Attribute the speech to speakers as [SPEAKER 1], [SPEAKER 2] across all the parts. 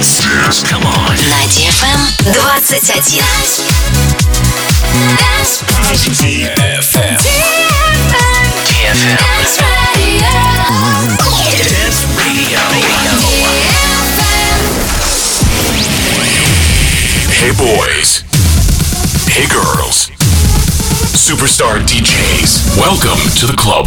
[SPEAKER 1] dance. Come on.
[SPEAKER 2] 21.
[SPEAKER 1] Hey boys. Hey girls. Superstar DJs. Welcome to the club.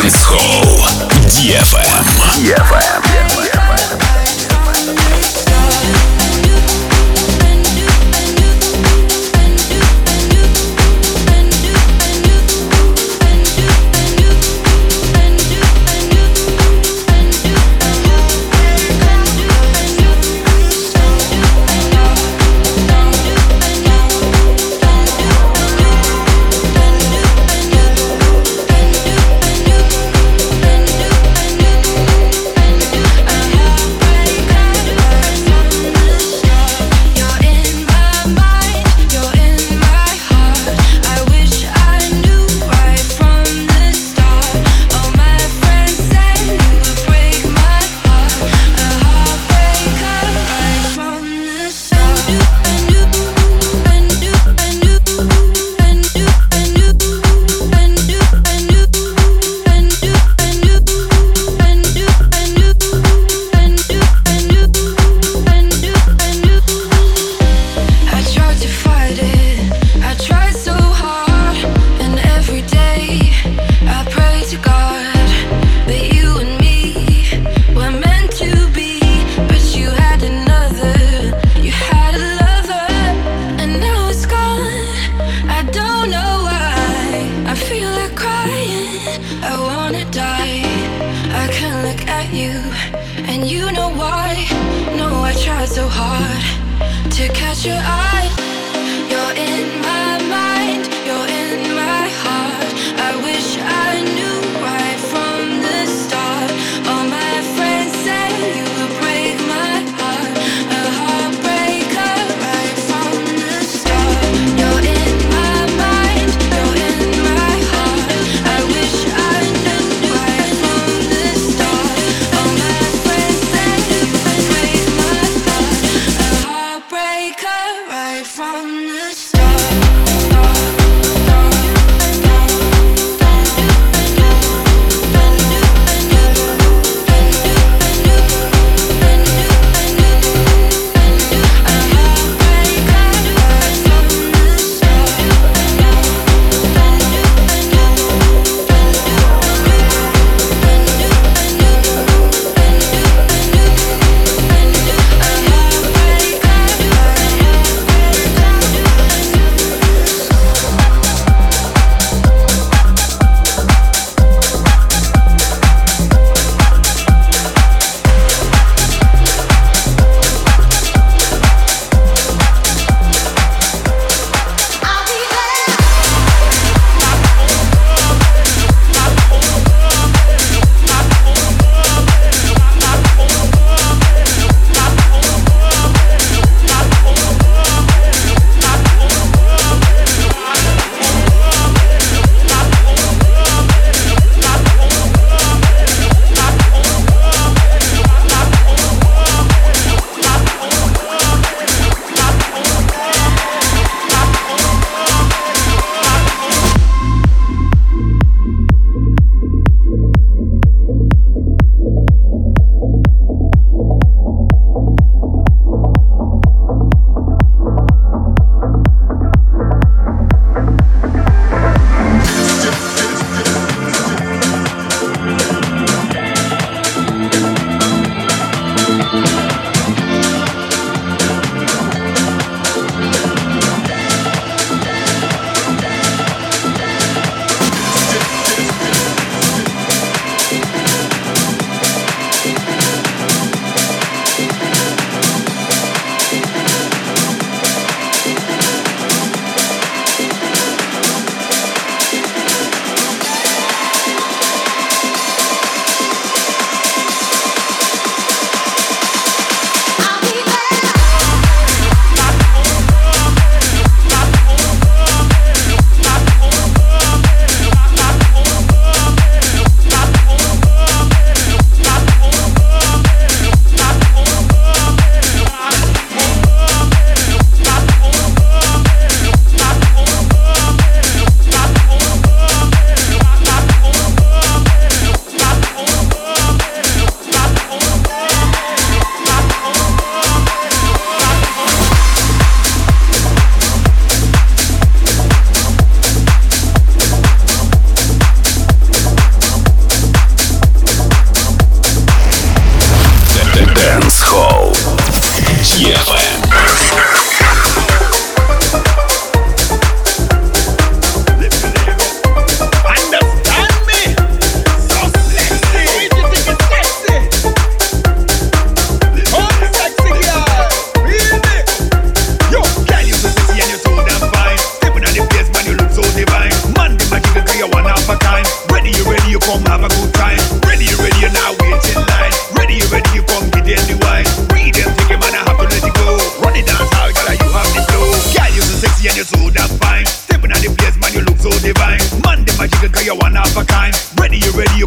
[SPEAKER 3] Dance Hall DFM.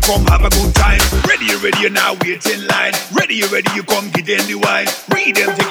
[SPEAKER 3] come have a good time. Ready, ready, you now wait in line. Ready, ready, you come get in the wine. Read them.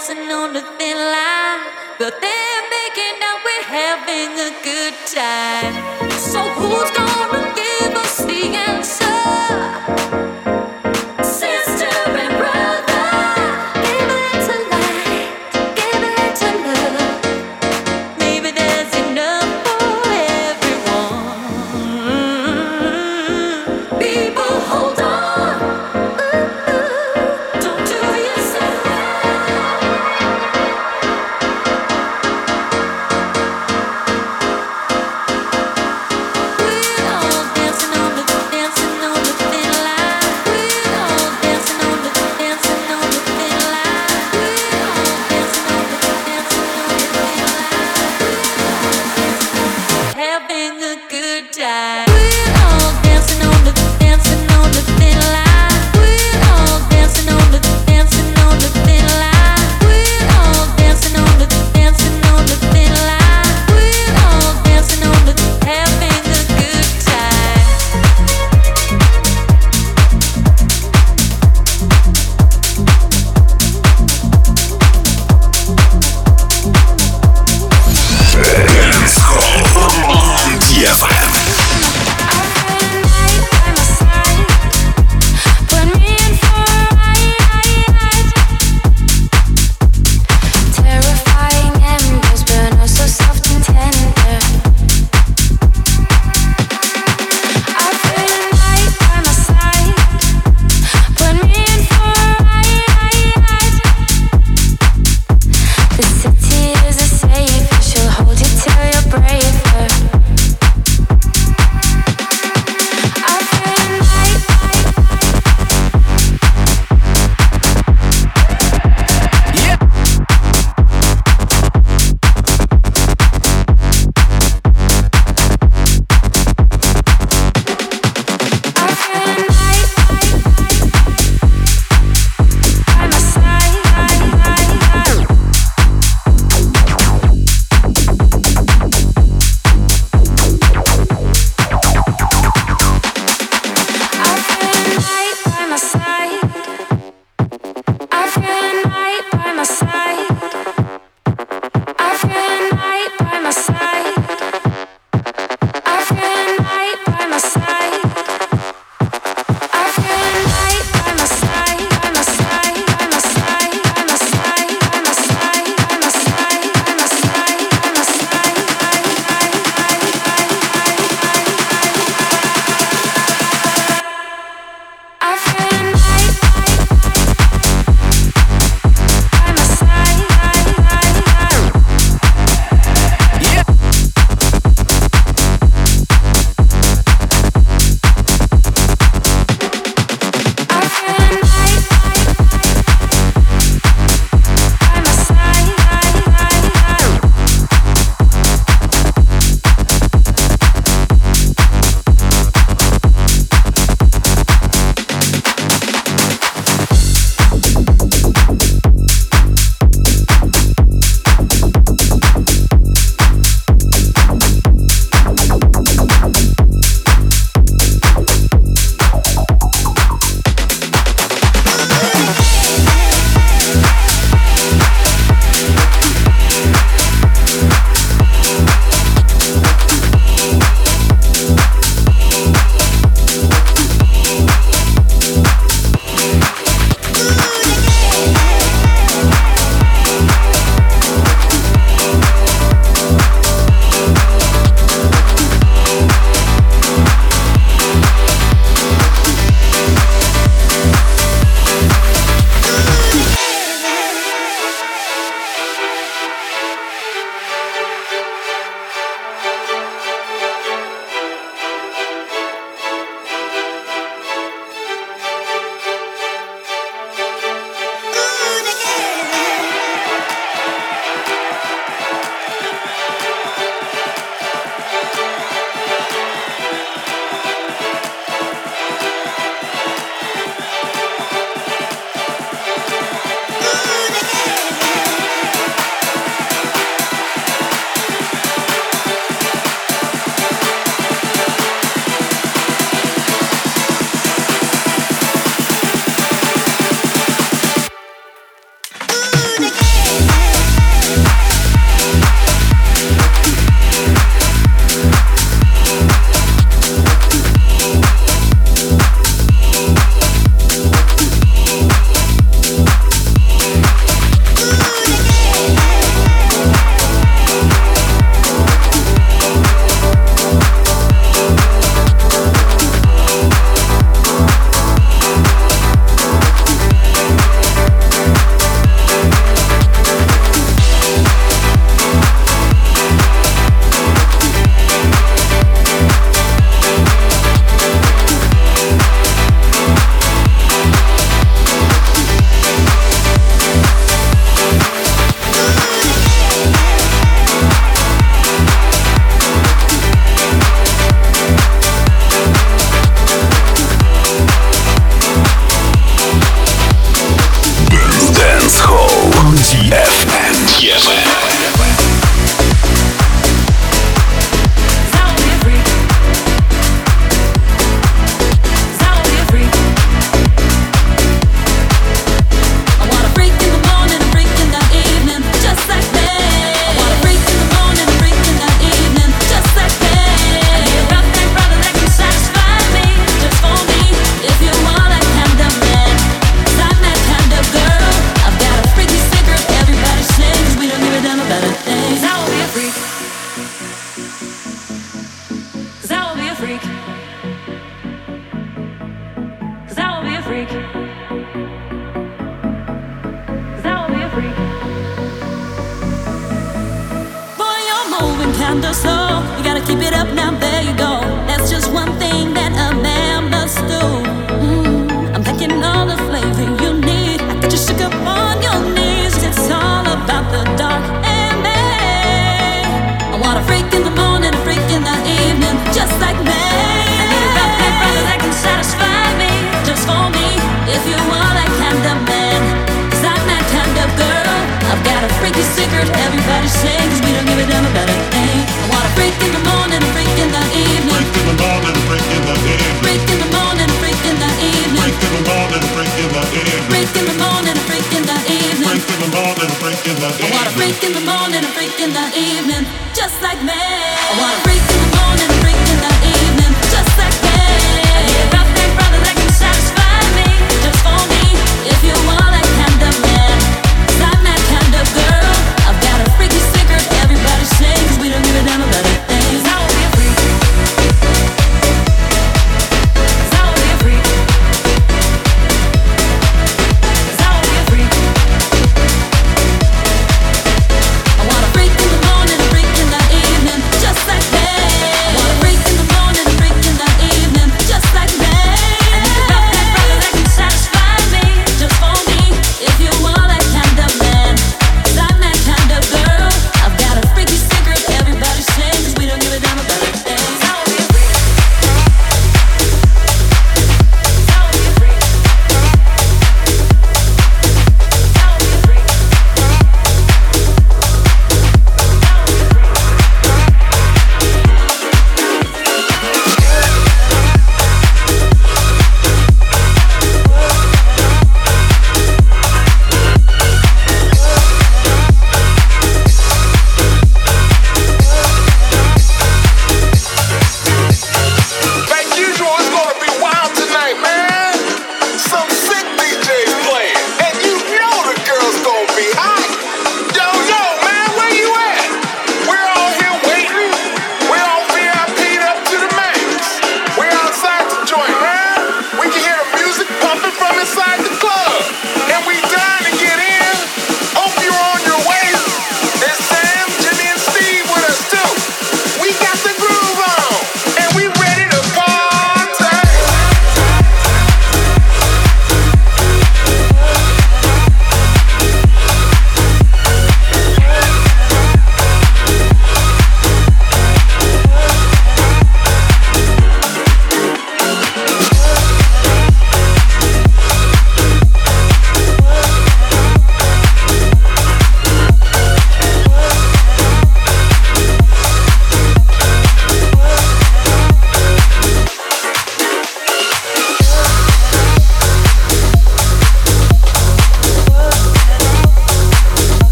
[SPEAKER 4] dancing on the thin line, but they're making out we're having a good time. So who's gonna give us the answer?
[SPEAKER 5] I wanna freak in the morning, a freak in the evening, just like me.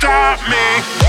[SPEAKER 6] stop me.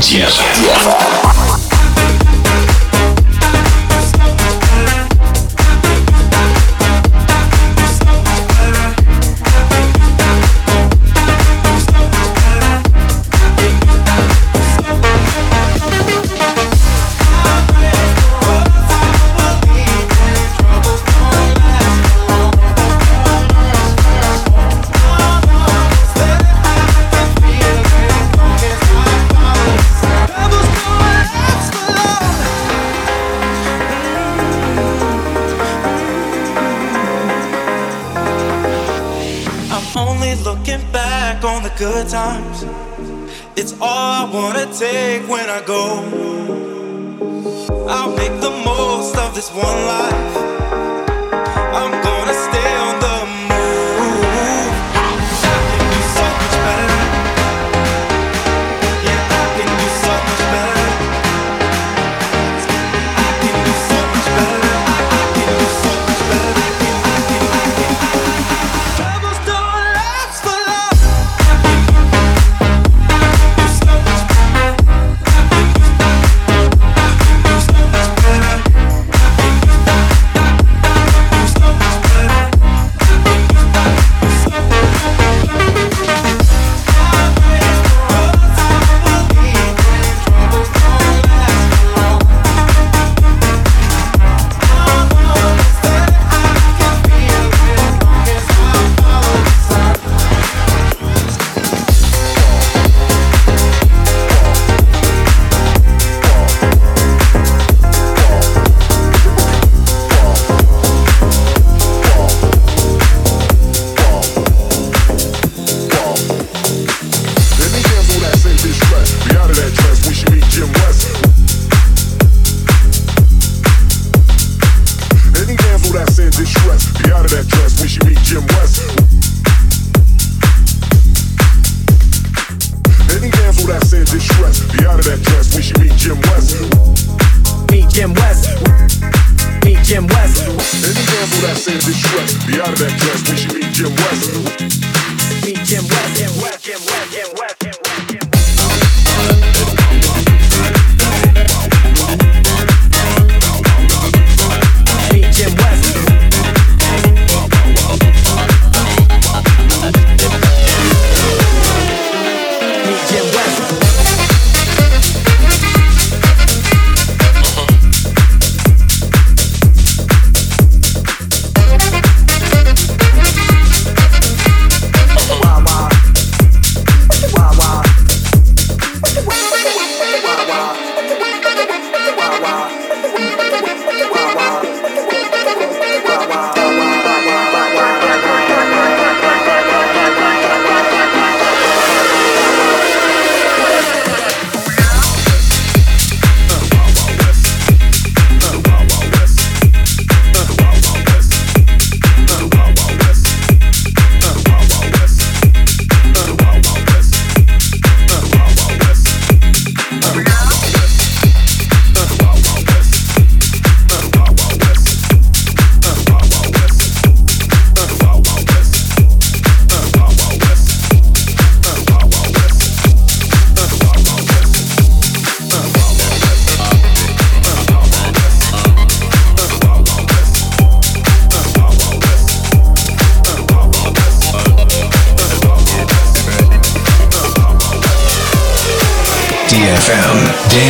[SPEAKER 7] Дева. good times. It's all I wanna take when I go. I'll make the most of this one life.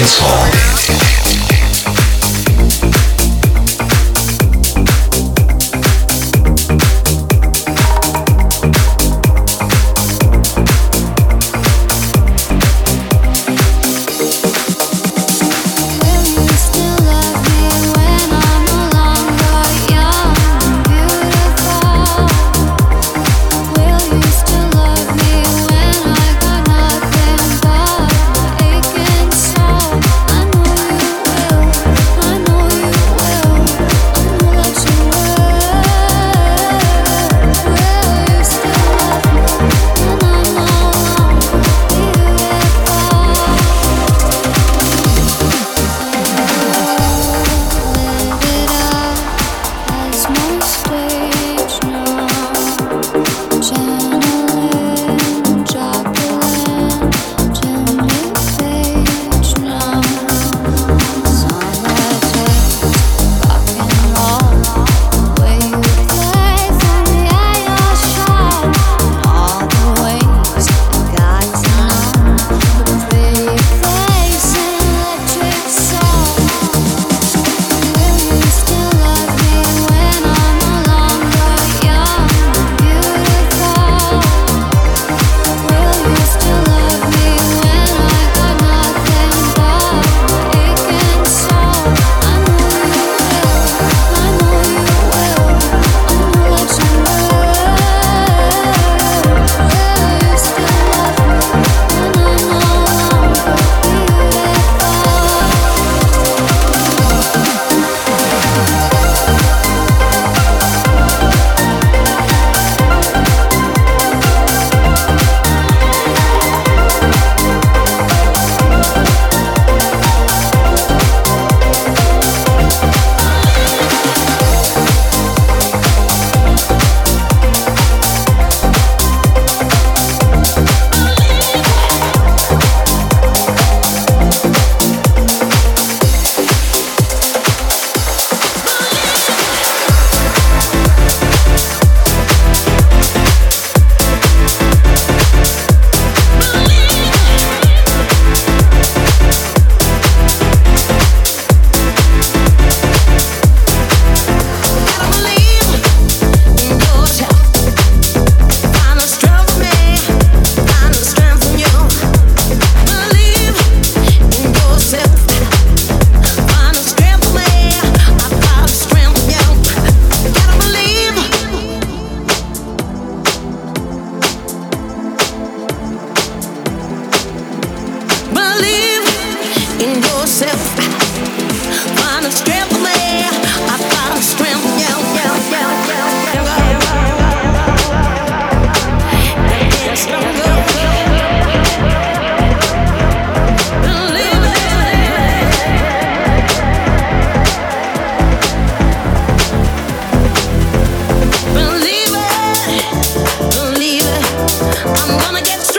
[SPEAKER 8] dance hall. I'ma get